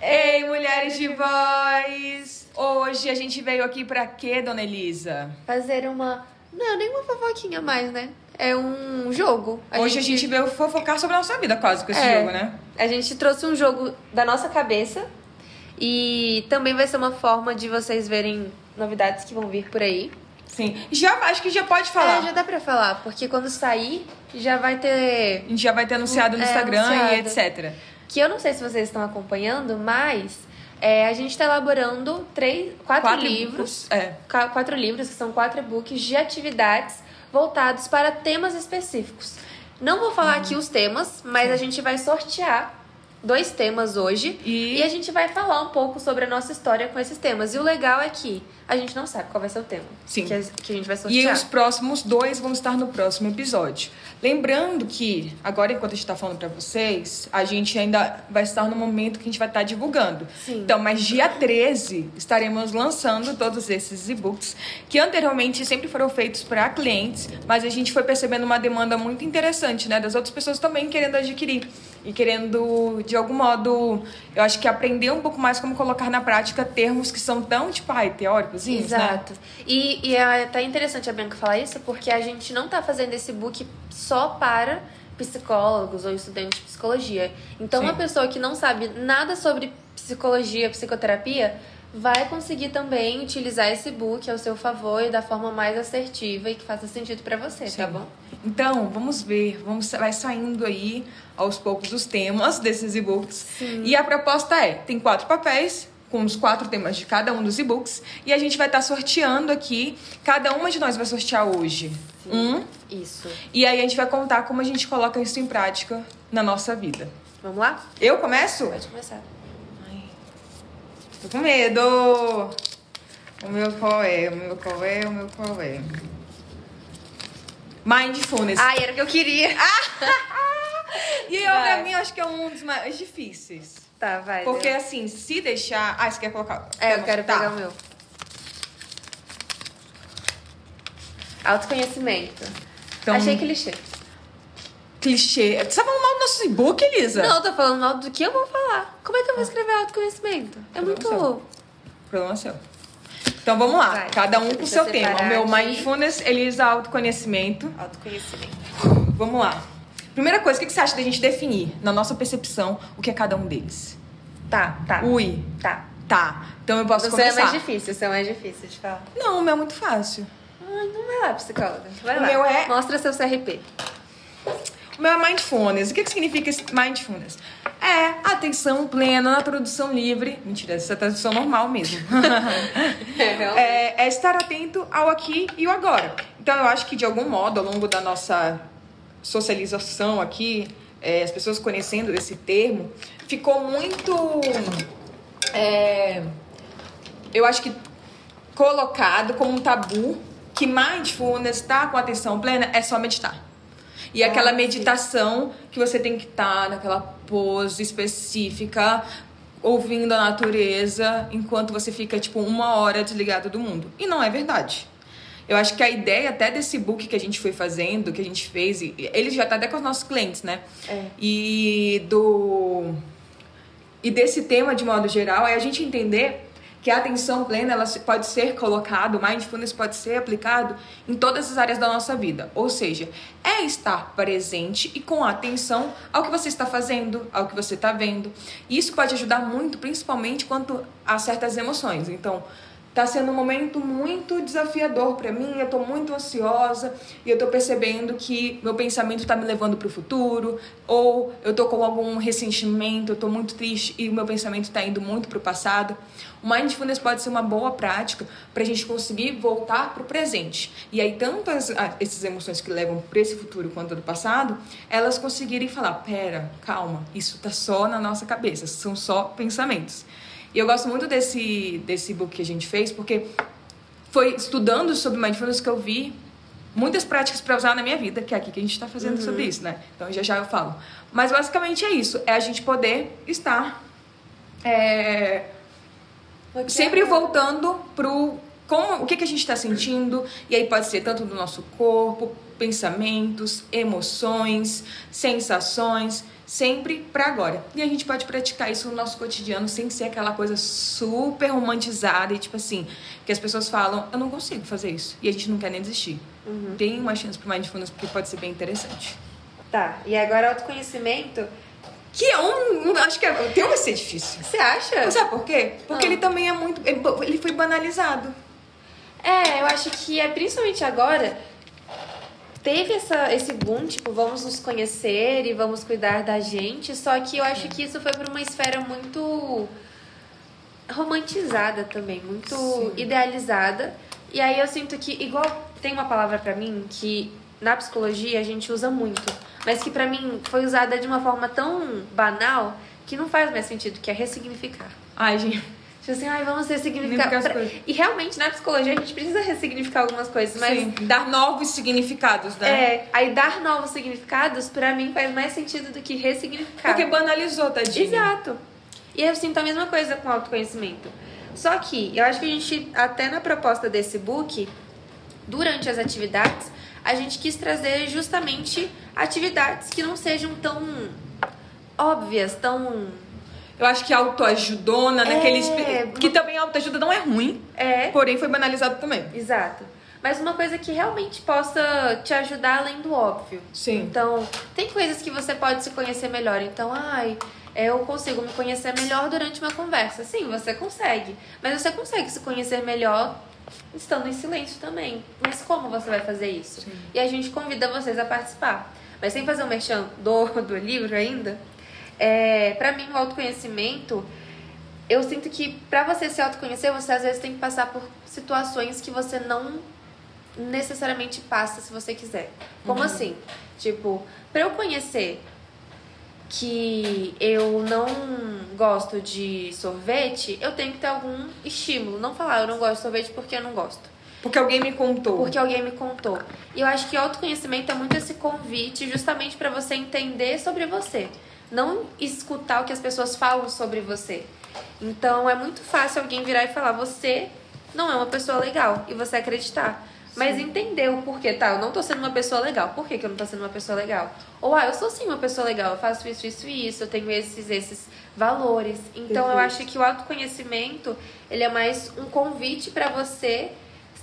Ei, mulheres de voz! Hoje a gente veio aqui pra quê, dona Elisa? fazer uma. Não, nem uma fofoquinha mais, né? É um jogo. Hoje a gente veio fofocar sobre a nossa vida quase com esse É. jogo, né? A gente trouxe um jogo da nossa cabeça. E também vai ser uma forma de vocês verem novidades que vão vir por aí. Sim. Já, acho que já pode falar. É, já dá pra falar, porque quando sair, já vai ter. A gente já vai ter anunciado no É, Instagram anunciado. e etc. Que eu não sei se vocês estão acompanhando, mas é, a gente tá elaborando três, quatro, Quatro livros. é. Qua- Quatro livros, que são quatro e-books de atividades voltados para temas específicos. Não vou falar aqui os temas, mas a gente vai sortear dois temas hoje E- a gente vai falar um pouco sobre a nossa história com esses temas. E o legal é que a gente não sabe qual vai ser o tema Sim. que a, que a gente vai E sortear. os próximos dois vão estar no próximo episódio. Lembrando que, agora enquanto a gente tá falando pra vocês, a gente ainda vai estar no momento que a gente vai estar divulgando. Sim. Então, mas dia 13 estaremos lançando todos esses e-books que anteriormente sempre foram feitos para clientes, mas a gente foi percebendo uma demanda muito interessante, né, das outras pessoas também querendo adquirir e querendo de algum modo, eu acho que aprender um pouco mais como colocar na prática termos que são tão tipo, ai, teóricos, né? Exato. E, e é até interessante a Bianca falar isso, porque a gente não tá fazendo esse book só para psicólogos ou estudantes de psicologia. Então, Sim. uma pessoa que não sabe nada sobre psicologia, psicoterapia, vai conseguir também utilizar esse book ao seu favor e da forma mais assertiva e que faça sentido pra você, tá Sim. bom? Então, vamos ver, vamos vai saindo aí aos poucos os temas desses e-books. E a proposta é, tem quatro papéis com os quatro temas de cada um dos e-books e a gente vai estar sorteando aqui, cada uma de nós vai sortear hoje um, Isso. e aí a gente vai contar como a gente coloca isso em prática na nossa vida. Vamos lá? Eu começo? Pode começar. Tô com medo. O meu qual é? O meu qual é? O meu qual é? Mindfulness. Ai, era o que eu queria. E eu, Vai. pra mim, acho que é um dos mais difíceis. Tá, vai. Porque, assim, se deixar... Ah, você quer colocar... É, eu Tá. quero pegar o meu. Autoconhecimento. Então- Achei clichê. Clichê. Você tá falando mal do nosso e-book, Elisa? Não, eu tô falando mal do que eu vou falar. Como é que eu vou escrever autoconhecimento? É Problema muito. seu. Problema seu. Então, vamos lá. Vai. Cada um com o seu eu tema. O meu aqui. Mindfulness, Elisa, autoconhecimento. Autoconhecimento. Vamos lá. Primeira coisa, o que você acha da gente definir, na nossa percepção, o que é cada um deles? Tá, tá. Ui. Tá. Tá. Então, eu posso seu é começar. mais difícil, seu é mais difícil de falar. Não, o meu é muito fácil. Ai, não vai lá, psicóloga. Vai O lá. meu é- Mostra seu CRP. Meu é mindfulness. O que, que significa esse mindfulness? É atenção plena na tradução livre. Mentira, essa é a tradução normal mesmo. é, é estar atento ao aqui e o agora. Então, eu acho que, de algum modo, ao longo da nossa socialização aqui, é, as pessoas conhecendo esse termo, ficou muito. é, eu acho que colocado como um tabu que mindfulness, estar com atenção plena, é só meditar. E aquela Ah, meditação que você tem que estar naquela pose específica, ouvindo a natureza, enquanto você fica, tipo, uma hora desligado do mundo. E não é verdade. Eu acho que a ideia até desse book que a gente foi fazendo, que a gente fez, e- ele já tá até com os nossos clientes, né? É. E do. E desse tema de modo geral é a gente entender que a atenção plena ela pode ser colocado, mindfulness pode ser aplicado em todas as áreas da nossa vida. Ou seja, é estar presente e com atenção ao que você está fazendo, ao que você está vendo. E isso pode ajudar muito, principalmente quanto a certas emoções. Então, Tá sendo um momento muito desafiador para mim, eu tô muito ansiosa e eu tô percebendo que meu pensamento tá me levando pro futuro, ou eu tô com algum ressentimento, eu tô muito triste e o meu pensamento tá indo muito pro passado. O mindfulness pode ser uma boa prática pra gente conseguir voltar pro presente. E aí tanto as, ah, essas emoções que levam para esse futuro quanto do passado, elas conseguirem falar: "Pera, calma, isso tá só na nossa cabeça, são só pensamentos". E eu gosto muito desse, desse book que a gente fez, porque foi estudando sobre mindfulness que eu vi muitas práticas para usar na minha vida, que é aqui que a gente está fazendo sobre isso, né? Então já já eu falo. Mas basicamente é isso, é a gente poder estar é, sempre voltando pro como, o que, que a gente está sentindo, e aí pode ser tanto do nosso corpo, pensamentos, emoções, sensações, sempre para agora. E a gente pode praticar isso no nosso cotidiano sem ser aquela coisa super romantizada e tipo assim, que as pessoas falam, eu não consigo fazer isso. E a gente não quer nem desistir. Tem uma chance pro Mindfulness porque pode ser bem interessante. Tá, e agora autoconhecimento. Que é um. Acho que é, o teu vai ser difícil. Você acha? Sabe por quê? Porque Ah. ele também é muito. Ele foi banalizado. É, eu acho que é principalmente agora. Teve essa, esse boom, tipo, vamos nos conhecer e vamos cuidar da gente. Só que eu acho que isso foi pra uma esfera muito romantizada também, muito Sim. idealizada. E aí eu sinto que, igual tem uma palavra pra mim que na psicologia a gente usa muito, mas que pra mim foi usada de uma forma tão banal que não faz mais sentido, que é ressignificar. Ai, gente. Tipo assim, ai, vamos ressignificar. Pra-. E realmente, na psicologia, a gente precisa ressignificar algumas coisas, mas. Sim, dar novos significados, né? É, aí dar novos significados, pra mim, faz mais sentido do que ressignificar. Porque banalizou, tadinho. Exato. E eu sinto a mesma coisa com autoconhecimento. Só que eu acho que a gente, até na proposta desse book, durante as atividades, a gente quis trazer justamente atividades que não sejam tão óbvias, tão. Eu acho que autoajudona, É, naquele. espi- Que também autoajuda não é ruim, É. porém foi banalizado também. Exato. Mas uma coisa que realmente possa te ajudar além do óbvio. Sim. Então, tem coisas que você pode se conhecer melhor. Então, ai, eu consigo me conhecer melhor durante uma conversa. Sim, você consegue. Mas você consegue se conhecer melhor estando em silêncio também. Mas como você vai fazer isso? Sim. E a gente convida vocês a participar. Mas sem fazer um merchan do, do livro ainda, é, para mim o autoconhecimento, eu sinto que pra você se autoconhecer, você às vezes tem que passar por situações que você não necessariamente passa se você quiser. Como assim? Tipo, pra eu conhecer que eu não gosto de sorvete, eu tenho que ter algum estímulo. Não falar, eu não gosto de sorvete porque eu não gosto. Porque alguém me contou. Porque alguém me contou. E eu acho que autoconhecimento é muito esse convite justamente pra você entender sobre você. Não escutar o que as pessoas falam sobre você. Então é muito fácil alguém virar e falar: você não é uma pessoa legal. E você acreditar. Mas entender o porquê, tá? Eu não tô sendo uma pessoa legal. Por que, que eu não tô sendo uma pessoa legal? Ou, ah, eu sou sim uma pessoa legal. Eu faço isso, isso e isso. Eu tenho esses, esses valores. Então eu acho que o autoconhecimento, ele é mais um convite pra você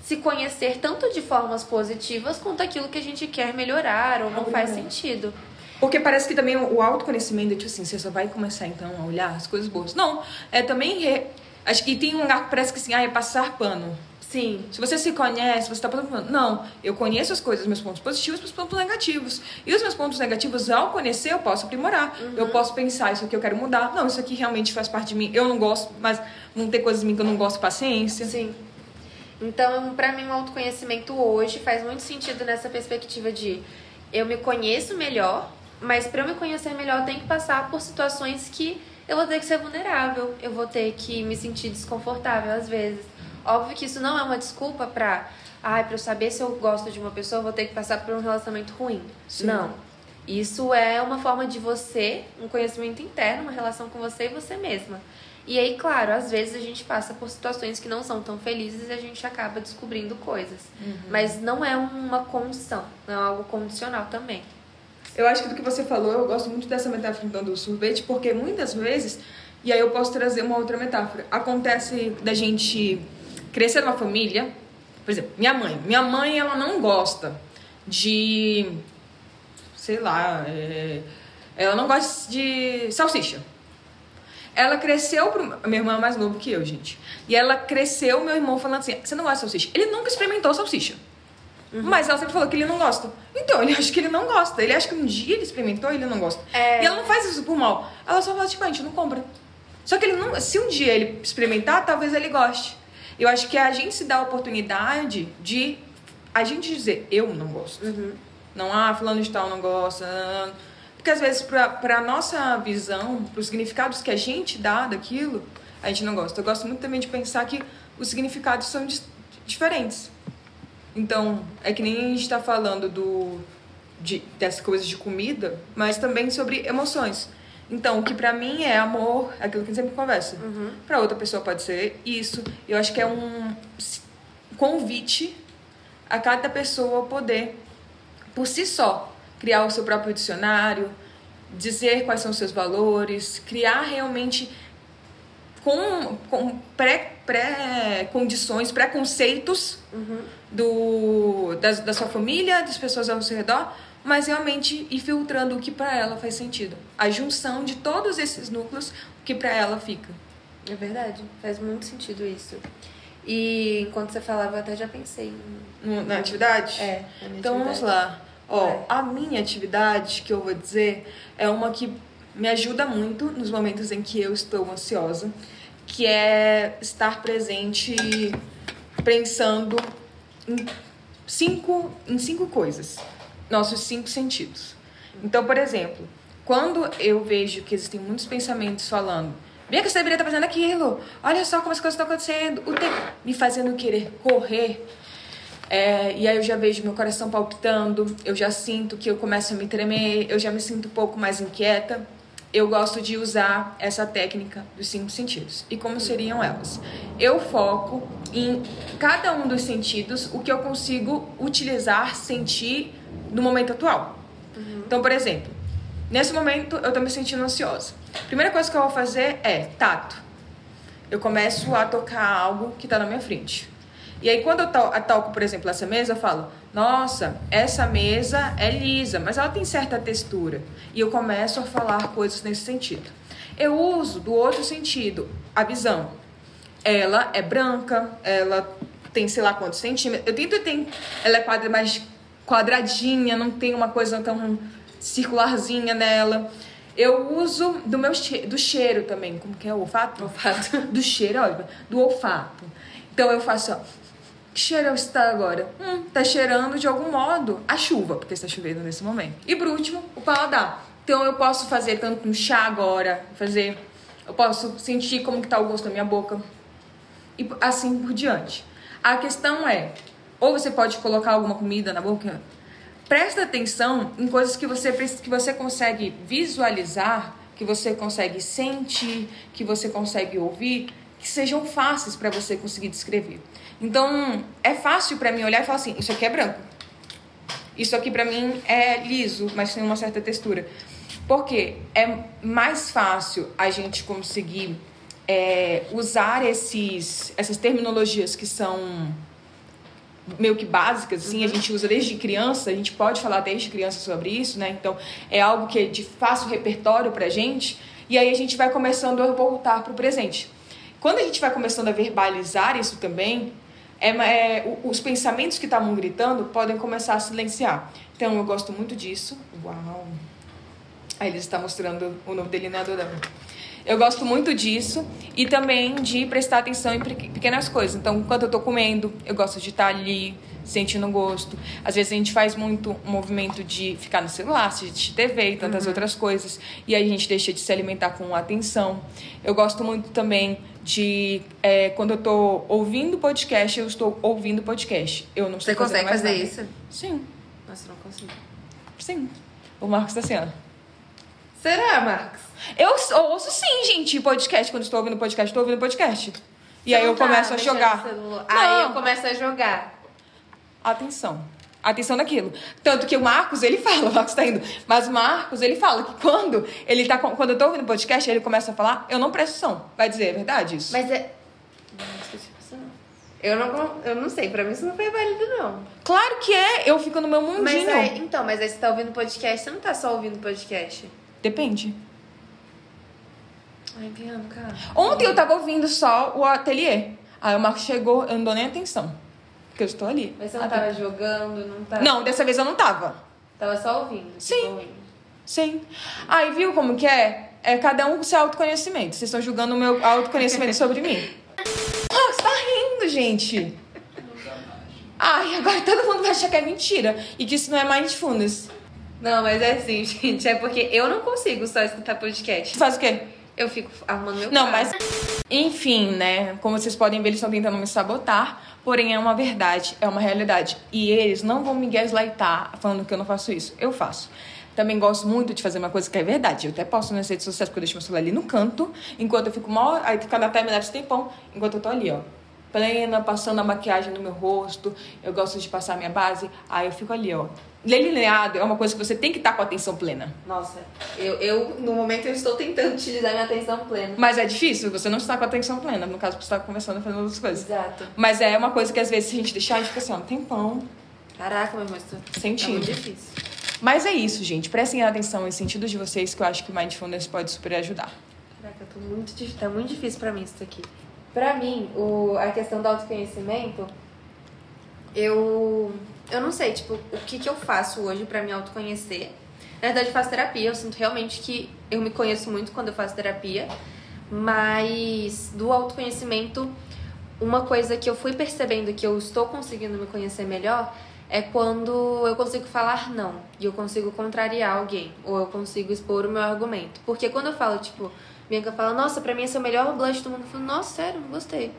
se conhecer tanto de formas positivas quanto aquilo que a gente quer melhorar ou não faz sentido. Porque parece que também o autoconhecimento, tipo assim, você só vai começar então a olhar as coisas boas. Não, é também. re- Acho que tem um lugar que parece que assim, ah, é passar pano. Sim. Se você se conhece, você tá passando pano. Não, eu conheço as coisas, meus pontos positivos e meus pontos negativos. E os meus pontos negativos, ao conhecer, eu posso aprimorar. Eu posso pensar, isso aqui eu quero mudar. Não, isso aqui realmente faz parte de mim. Eu não gosto, mas não tem coisas em mim que eu não gosto, paciência. Sim. Então, pra mim, o autoconhecimento hoje faz muito sentido nessa perspectiva de eu me conheço melhor, mas pra eu me conhecer melhor, eu tenho que passar por situações que eu vou ter que ser vulnerável, eu vou ter que me sentir desconfortável às vezes. Óbvio que isso não é uma desculpa pra, ai, pra eu saber se eu gosto de uma pessoa, eu vou ter que passar por um relacionamento ruim. Sim. Não. Isso é uma forma de você, um conhecimento interno, uma relação com você e você mesma. E aí, claro, às vezes a gente passa por situações que não são tão felizes e a gente acaba descobrindo coisas. Mas não é uma condição, não é algo condicional também. Eu acho que do que você falou, eu gosto muito dessa metáfora então, do sorvete, porque muitas vezes, e aí eu posso trazer uma outra metáfora, acontece da gente crescer numa família, por exemplo, minha mãe. Minha mãe, ela não gosta de, sei lá, é, ela não gosta de salsicha. Ela cresceu pro. Minha irmã é mais novo que eu, gente. E ela cresceu, meu irmão, falando assim: você não gosta de salsicha? Ele nunca experimentou salsicha. Mas ela sempre falou que ele não gosta. Então, ele acha que ele não gosta. Ele acha que um dia ele experimentou e ele não gosta. É. E ela não faz isso por mal. Ela só fala, tipo, a gente não compra. Só que ele não. Se um dia ele experimentar, talvez ele goste. Eu acho que a gente se dá a oportunidade de a gente dizer, eu não gosto. Não, ah, fulano de tal não gosta. ah. Porque às vezes, pra, pra nossa visão, pros significados que a gente dá daquilo, a gente não gosta. Eu gosto muito também de pensar que os significados são diferentes. Então, é que nem a gente tá falando do, de, dessas coisas de comida, mas também sobre emoções. Então, o que pra mim é amor, é aquilo que a gente sempre conversa. Pra outra pessoa pode ser isso. Eu acho que é um. convite a cada pessoa poder, por si só, criar o seu próprio dicionário, dizer quais são os seus valores, criar realmente com, com pré, pré condições, preconceitos do, da, da sua família, das pessoas ao seu redor, mas realmente ir filtrando o que para ela faz sentido. A junção de todos esses núcleos, o que para ela fica. É verdade, faz muito sentido isso. E enquanto você falava, eu até já pensei. No- na atividade? É, na Então vamos atividade. lá. Ó, Vai. a minha atividade que eu vou dizer é uma que me ajuda muito nos momentos em que eu estou ansiosa, que é estar presente pensando em cinco, em cinco coisas, nossos cinco sentidos. Então, por exemplo, quando eu vejo que existem muitos pensamentos falando, Bia, que você deveria estar fazendo aquilo, olha só como as coisas estão acontecendo, o tempo me fazendo querer correr, é, e aí eu já vejo meu coração palpitando, eu já sinto que eu começo a me tremer, eu já me sinto um pouco mais inquieta. Eu gosto de usar essa técnica dos cinco sentidos. E como seriam elas? Eu foco em cada um dos sentidos o que eu consigo utilizar, sentir no momento atual. Então, por exemplo, nesse momento eu tô me sentindo ansiosa. Primeira coisa que eu vou fazer é tato. Eu começo a tocar algo que tá na minha frente. E aí, quando eu toco, por exemplo, essa mesa, eu falo: Nossa, essa mesa é lisa, mas ela tem certa textura. E eu começo a falar coisas nesse sentido. Eu uso do outro sentido, a visão. Ela é branca, ela tem sei lá quantos centímetros. Eu tento ter. Ela é quadra, mais quadradinha, não tem uma coisa tão circularzinha nela. Eu uso do meu do cheiro também, como que é o olfato? Olfato. Do cheiro, olha, do olfato. Então eu faço, ó, que cheiro está agora? Hum, tá cheirando de algum modo a chuva, porque está chovendo nesse momento. E por último, o paladar. Então eu posso fazer tanto um chá agora, fazer, eu posso sentir como que tá o gosto da minha boca e assim por diante. A questão é, ou você pode colocar alguma comida na boca, presta atenção em coisas que você que você consegue visualizar, que você consegue sentir, que você consegue ouvir, que sejam fáceis para você conseguir descrever. Então, é fácil para mim olhar e falar assim, isso aqui é branco. Isso aqui pra mim é liso, mas tem uma certa textura. Porque é mais fácil a gente conseguir é, usar esses, essas terminologias que são meio que básicas, assim, a gente usa desde criança, a gente pode falar desde criança sobre isso, né? Então, é algo que é de fácil repertório pra gente, e aí a gente vai começando a voltar pro presente. Quando a gente vai começando a verbalizar isso também, é, é, os pensamentos que estavam gritando podem começar a silenciar. Então, eu gosto muito disso. Uau! Aí ele está mostrando o novo delineador dela. Eu gosto muito disso e também de prestar atenção em pe- pequenas coisas. Então, enquanto eu tô comendo, eu gosto de estar ali, sentindo o gosto. Às vezes a gente faz muito um movimento de ficar no celular, assistir TV e tantas outras coisas. E aí a gente deixa de se alimentar com atenção. Eu gosto muito também de é, quando eu tô ouvindo podcast, eu estou ouvindo podcast. Eu não estou Você consegue fazer nada. isso? Sim, Nossa, não consigo. sim. O Marcos tá assim, ó. Será, Marcos? Eu ouço sim, gente, podcast. Quando estou ouvindo podcast, estou ouvindo podcast. E aí Você eu não tá começo a jogar. Aí eu começo a jogar. Atenção. Atenção naquilo. Tanto que o Marcos, ele fala, o Marcos tá indo. Mas o Marcos, ele fala que quando ele tá quando eu tô ouvindo podcast, ele começa a falar, eu não presto som. Vai dizer, é verdade isso? Mas é. Eu não, eu não sei, pra mim isso não foi válido, não. Claro que é, eu fico no meu mundinho. Mas aí, então, mas aí você tá ouvindo podcast, você não tá só ouvindo podcast. Depende. Ai, Bianca. Ontem eu tava ouvindo só o ateliê. Aí o Marcos chegou, eu não dou nem atenção. Porque eu estou ali. Mas você não tava jogando, não tava. Não, dessa vez eu não tava. Tava só ouvindo. tipo, Sim. ouvindo. Sim. Aí, viu como que é? É cada um com seu autoconhecimento. Vocês estão julgando o meu autoconhecimento sobre mim. Ah, você tá rindo, gente. Ai, agora todo mundo vai achar que é mentira. E que isso não é mindfulness. Não, mas é assim, gente. É porque eu não consigo só escutar podcast. Tu faz o quê? Eu fico arrumando meu Não, carro. mas. Enfim, né? Como vocês podem ver, eles estão tentando me sabotar. Porém, é uma verdade, é uma realidade. E eles não vão me gaslightar falando que eu não faço isso. Eu faço. Também gosto muito de fazer uma coisa que é verdade. Eu até posto nas redes sociais porque eu deixo meu celular ali no canto, enquanto eu fico mal. Aí fica na timeline esse tempão, enquanto eu tô ali, ó. Plena, passando a maquiagem no meu rosto, eu gosto de passar a minha base, aí eu fico ali, ó. Delineado é uma coisa que você tem que estar com atenção plena. Nossa, eu, eu, no momento, eu estou tentando utilizar minha atenção plena. Mas é difícil, você não está com atenção plena, no caso, você está conversando e fazendo outras coisas. Exato. Mas é uma coisa que às vezes se a gente deixar, a gente fica assim, ó, um tempão Caraca, meu rosto. Sentindo. É muito difícil. Mas é isso, gente. Prestem atenção em sentido de vocês, que eu acho que Mindfulness pode super ajudar. Caraca, eu tô muito, tá muito difícil pra mim isso aqui. Pra mim, o, a questão do autoconhecimento, eu, eu não sei, tipo, o que, que eu faço hoje pra me autoconhecer. Na verdade, eu faço terapia, eu sinto realmente que eu me conheço muito quando eu faço terapia, mas do autoconhecimento, uma coisa que eu fui percebendo que eu estou conseguindo me conhecer melhor é quando eu consigo falar não e eu consigo contrariar alguém ou eu consigo expor o meu argumento. Porque quando eu falo, tipo, Bianca fala, nossa, pra mim esse é o melhor blush do mundo, eu falo, nossa, sério, não gostei.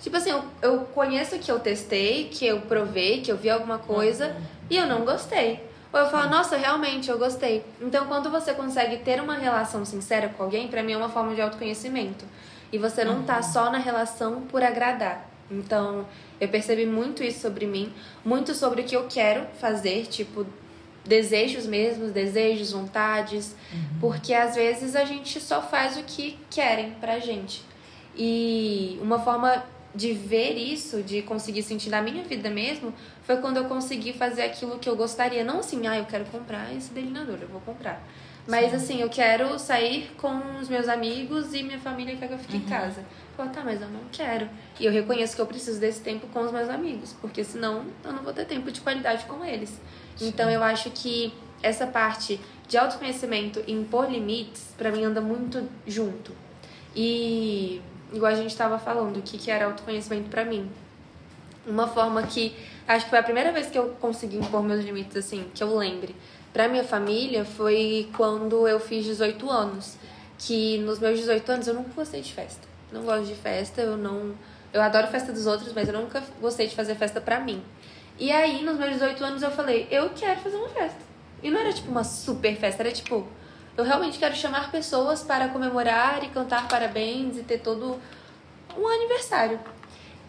Tipo assim, eu, eu conheço que eu testei, que eu provei, que eu vi alguma coisa e eu não gostei. Ou eu falo, nossa, realmente, eu gostei. Então, quando você consegue ter uma relação sincera com alguém, pra mim é uma forma de autoconhecimento. E você não tá só na relação por agradar. Então, eu percebi muito isso sobre mim, muito sobre o que eu quero fazer, tipo, desejos mesmos, desejos, vontades, porque às vezes a gente só faz o que querem pra gente. E uma forma de ver isso, de conseguir sentir na minha vida mesmo, foi quando eu consegui fazer aquilo que eu gostaria. Não assim, ah, eu quero comprar esse delineador, eu vou comprar. Mas assim, eu quero sair com os meus amigos e minha família quer que eu fique em casa. Falo, tá, mas eu não quero. E eu reconheço que eu preciso desse tempo com os meus amigos, porque senão eu não vou ter tempo de qualidade com eles. Então eu acho que essa parte de autoconhecimento e impor limites, pra mim anda muito junto. E igual a gente tava falando, o que, que era autoconhecimento pra mim. Uma forma que acho que foi a primeira vez que eu consegui impor meus limites assim, que eu lembre. Pra minha família foi quando eu fiz 18 anos, que nos meus 18 anos eu nunca gostei de festa. Não gosto de festa, eu não eu adoro festa dos outros, mas eu nunca gostei de fazer festa pra mim. E aí, nos meus 18 anos, eu falei, eu quero fazer uma festa. E não era tipo uma super festa, era tipo, eu realmente quero chamar pessoas para comemorar e cantar parabéns e ter todo um aniversário.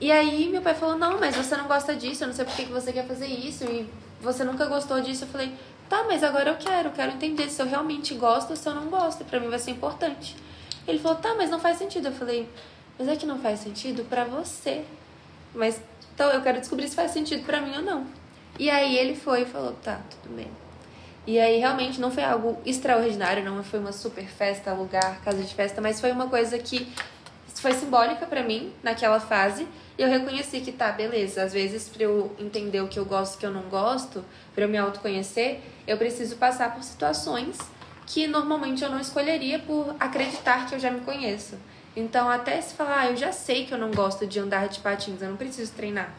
E aí meu pai falou, não, mas você não gosta disso, eu não sei por que você quer fazer isso, e você nunca gostou disso. Eu falei, tá, mas agora eu quero, quero entender se eu realmente gosto ou se eu não gosto, pra mim vai ser importante. Ele falou, tá, mas não faz sentido. Eu falei, mas é que não faz sentido pra você. Mas então eu quero descobrir se faz sentido pra mim ou não. E aí ele foi e falou, tá, tudo bem. E aí realmente não foi algo extraordinário, não foi uma super festa, lugar, casa de festa, mas foi uma coisa que foi simbólica pra mim naquela fase. E eu reconheci que tá, beleza, às vezes pra eu entender o que eu gosto e o que eu não gosto, pra eu me autoconhecer, eu preciso passar por situações que normalmente eu não escolheria por acreditar que eu já me conheço. Então, até se falar, ah, eu já sei que eu não gosto de andar de patins, eu não preciso treinar.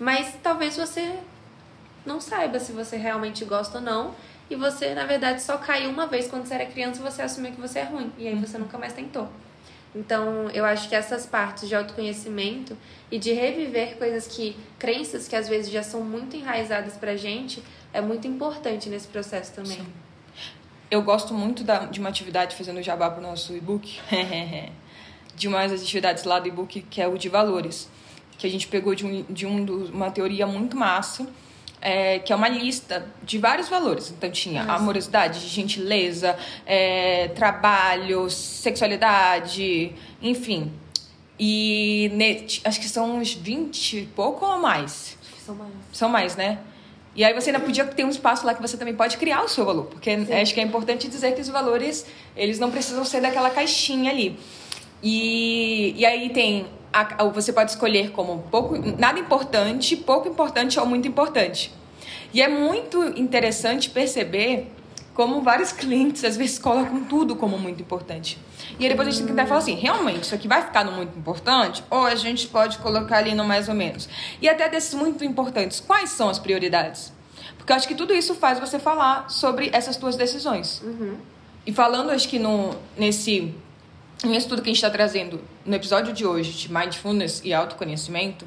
Mas talvez você não saiba se você realmente gosta ou não. E você, na verdade, só caiu uma vez quando você era criança e você assumiu que você é ruim. E aí você nunca mais tentou. Então, eu acho que essas partes de autoconhecimento e de reviver coisas que, crenças que às vezes já são muito enraizadas pra gente, é muito importante nesse processo também. Eu gosto muito da- de uma atividade fazendo jabá pro nosso e-book. de uma das atividades lá do e-book, que é o de valores. Que a gente pegou de, um, de um do- uma teoria muito massa, é, que é uma lista de vários valores. Então tinha amorosidade, gentileza, é, trabalho, sexualidade, enfim. E ne- acho que são uns 20 e pouco ou mais. Acho que são mais. São mais, né? E aí você ainda podia ter um espaço lá que você também pode criar o seu valor, porque acho que é importante dizer que os valores, eles não precisam ser daquela caixinha ali. E, e aí tem a- você pode escolher como pouco, nada importante, pouco importante ou muito importante. E é muito interessante perceber como vários clientes às vezes colocam tudo como muito importante. E aí depois a gente tem que falar assim, realmente, isso aqui vai ficar no muito importante? Ou a gente pode colocar ali no mais ou menos? E até desses muito importantes, quais são as prioridades? Porque eu acho que tudo isso faz você falar sobre essas tuas decisões. E falando, acho que no, nesse nisso tudo que a gente está trazendo no episódio de hoje de mindfulness e autoconhecimento,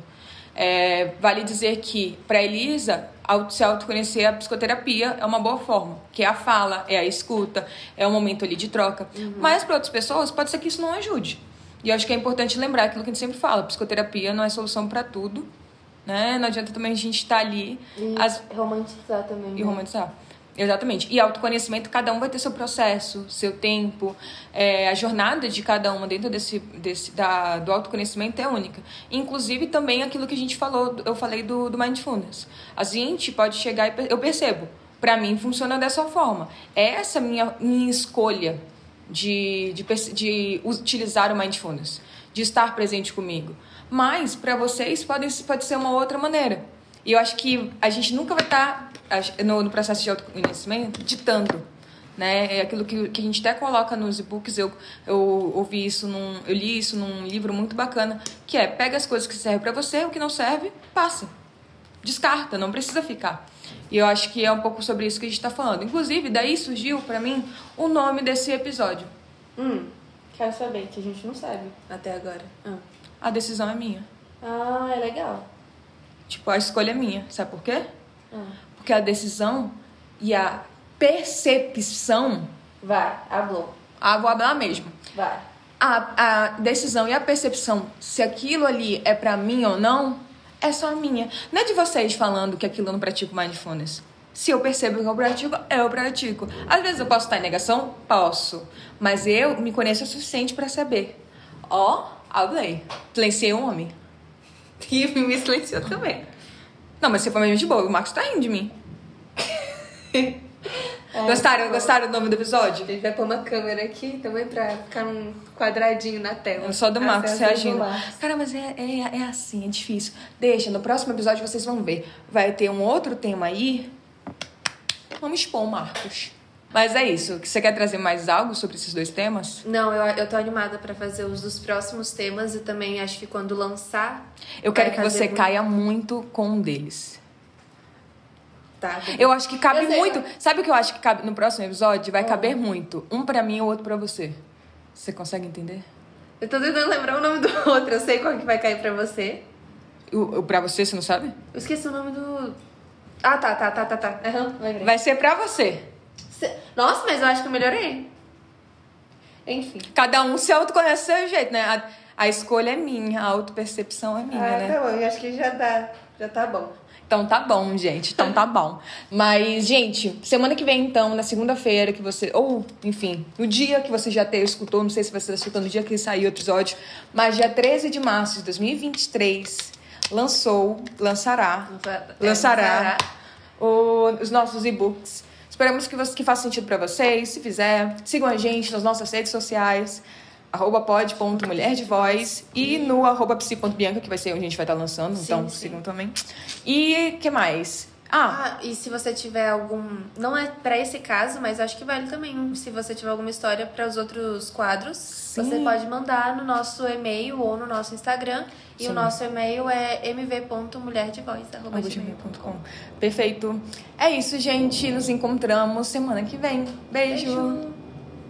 é, vale dizer que para Elisa se autoconhecer a psicoterapia é uma boa forma, que é a fala, é a escuta, é um momento ali de troca. Mas para outras pessoas pode ser que isso não ajude. E eu acho que é importante lembrar aquilo que a gente sempre fala: psicoterapia não é solução para tudo, né? Não adianta também a gente estar ali E as- romantizar também. e né? romantizar. Exatamente. E autoconhecimento, cada um vai ter seu processo, seu tempo. É, a jornada de cada uma dentro desse, desse da, do autoconhecimento é única. Inclusive também aquilo que a gente falou, eu falei do, do mindfulness. A gente pode chegar e eu percebo, para mim funciona dessa forma. É essa minha, minha escolha de, de, de utilizar o mindfulness, de estar presente comigo. Mas para vocês pode, pode ser uma outra maneira. E eu acho que a gente nunca vai estar no, no processo de autoconhecimento ditando. Né? É aquilo que, que a gente até coloca nos e-books. Eu, eu ouvi isso num, eu li isso num livro muito bacana, que é pega as coisas que servem para você, o que não serve, passa. Descarta, não precisa ficar. E eu acho que é um pouco sobre isso que a gente está falando. Inclusive, daí surgiu para mim o nome desse episódio. Hum, quero saber, que a gente não sabe até agora. Ah, A decisão é minha. ah é legal. Tipo, a escolha é minha. Sabe por quê? Ah. Porque a decisão e a percepção. Vai, hablou. Ah, vou hablar mesmo. Vai. A, a decisão e a percepção, se aquilo ali é pra mim ou não, é só minha. Não é de vocês falando que aquilo eu não pratico mindfulness. Se eu percebo que eu pratico, eu pratico. Às vezes eu posso estar em negação? Posso. Mas eu me conheço o suficiente pra saber. Ó, hablei. Silenciei um homem. E me silenciou também. Não, mas você foi mesmo de boa. O Marcos tá rindo de mim. gostaram, gostaram do nome do episódio? A gente vai pôr uma câmera aqui também pra ficar um quadradinho na tela. Eu só do Marcos Acessos reagindo. Cara, mas é, é, é assim, é difícil. Deixa, no próximo episódio vocês vão ver. Vai ter um outro tema aí. Vamos expor o Marcos. Mas é isso. Você quer trazer mais algo sobre esses dois temas? Não, eu, eu tô animada pra fazer os dos próximos temas e também acho que quando lançar. Eu quero que você muito- caia muito com um deles. Tá. Eu acho que cabe sei, muito. eu- Sabe o que eu acho que cabe no próximo episódio? Vai caber muito. Um pra mim e o outro pra você. Você consegue entender? Eu tô tentando lembrar o nome do outro, eu sei qual que vai cair pra você. O, o pra você, você não sabe? Eu esqueci o nome do. Ah, tá, tá, tá, tá, tá. Aham, lembrei. Vai ser pra você. Nossa, mas eu acho que eu melhorei. Enfim. Cada um se autoconhece do seu jeito, né? A, a escolha é minha, a autopercepção é minha, ah, né? tá bom, eu acho que já dá. Já tá bom. Então tá bom, gente. Então tá bom. Mas, gente, semana que vem, então, na segunda-feira que você. Ou, enfim, no dia que você já ter escutou, não sei se você está escutando no dia que saiu o episódio, mas dia 13 de março de 2023 lançou, lançará, Lança- lançará lançará. o- os nossos e-books. Esperamos que, você, que faça sentido pra vocês. Se fizer, sigam a gente nas nossas redes sociais. Arroba pod.mulher de voz e no arroba psi.bianca, que vai ser onde a gente vai estar lançando, Sim, então sim. sigam também. E que mais? Ah, Ah, e se você tiver algum. Não é pra esse caso, mas acho que vale também. Se você tiver alguma história para os outros quadros, você pode mandar no nosso e-mail ou no nosso Instagram. E Sim. o nosso e-mail é mv.mulherdevoz.com. Perfeito. É isso, gente. Nos encontramos semana que vem. Beijo. Beijo.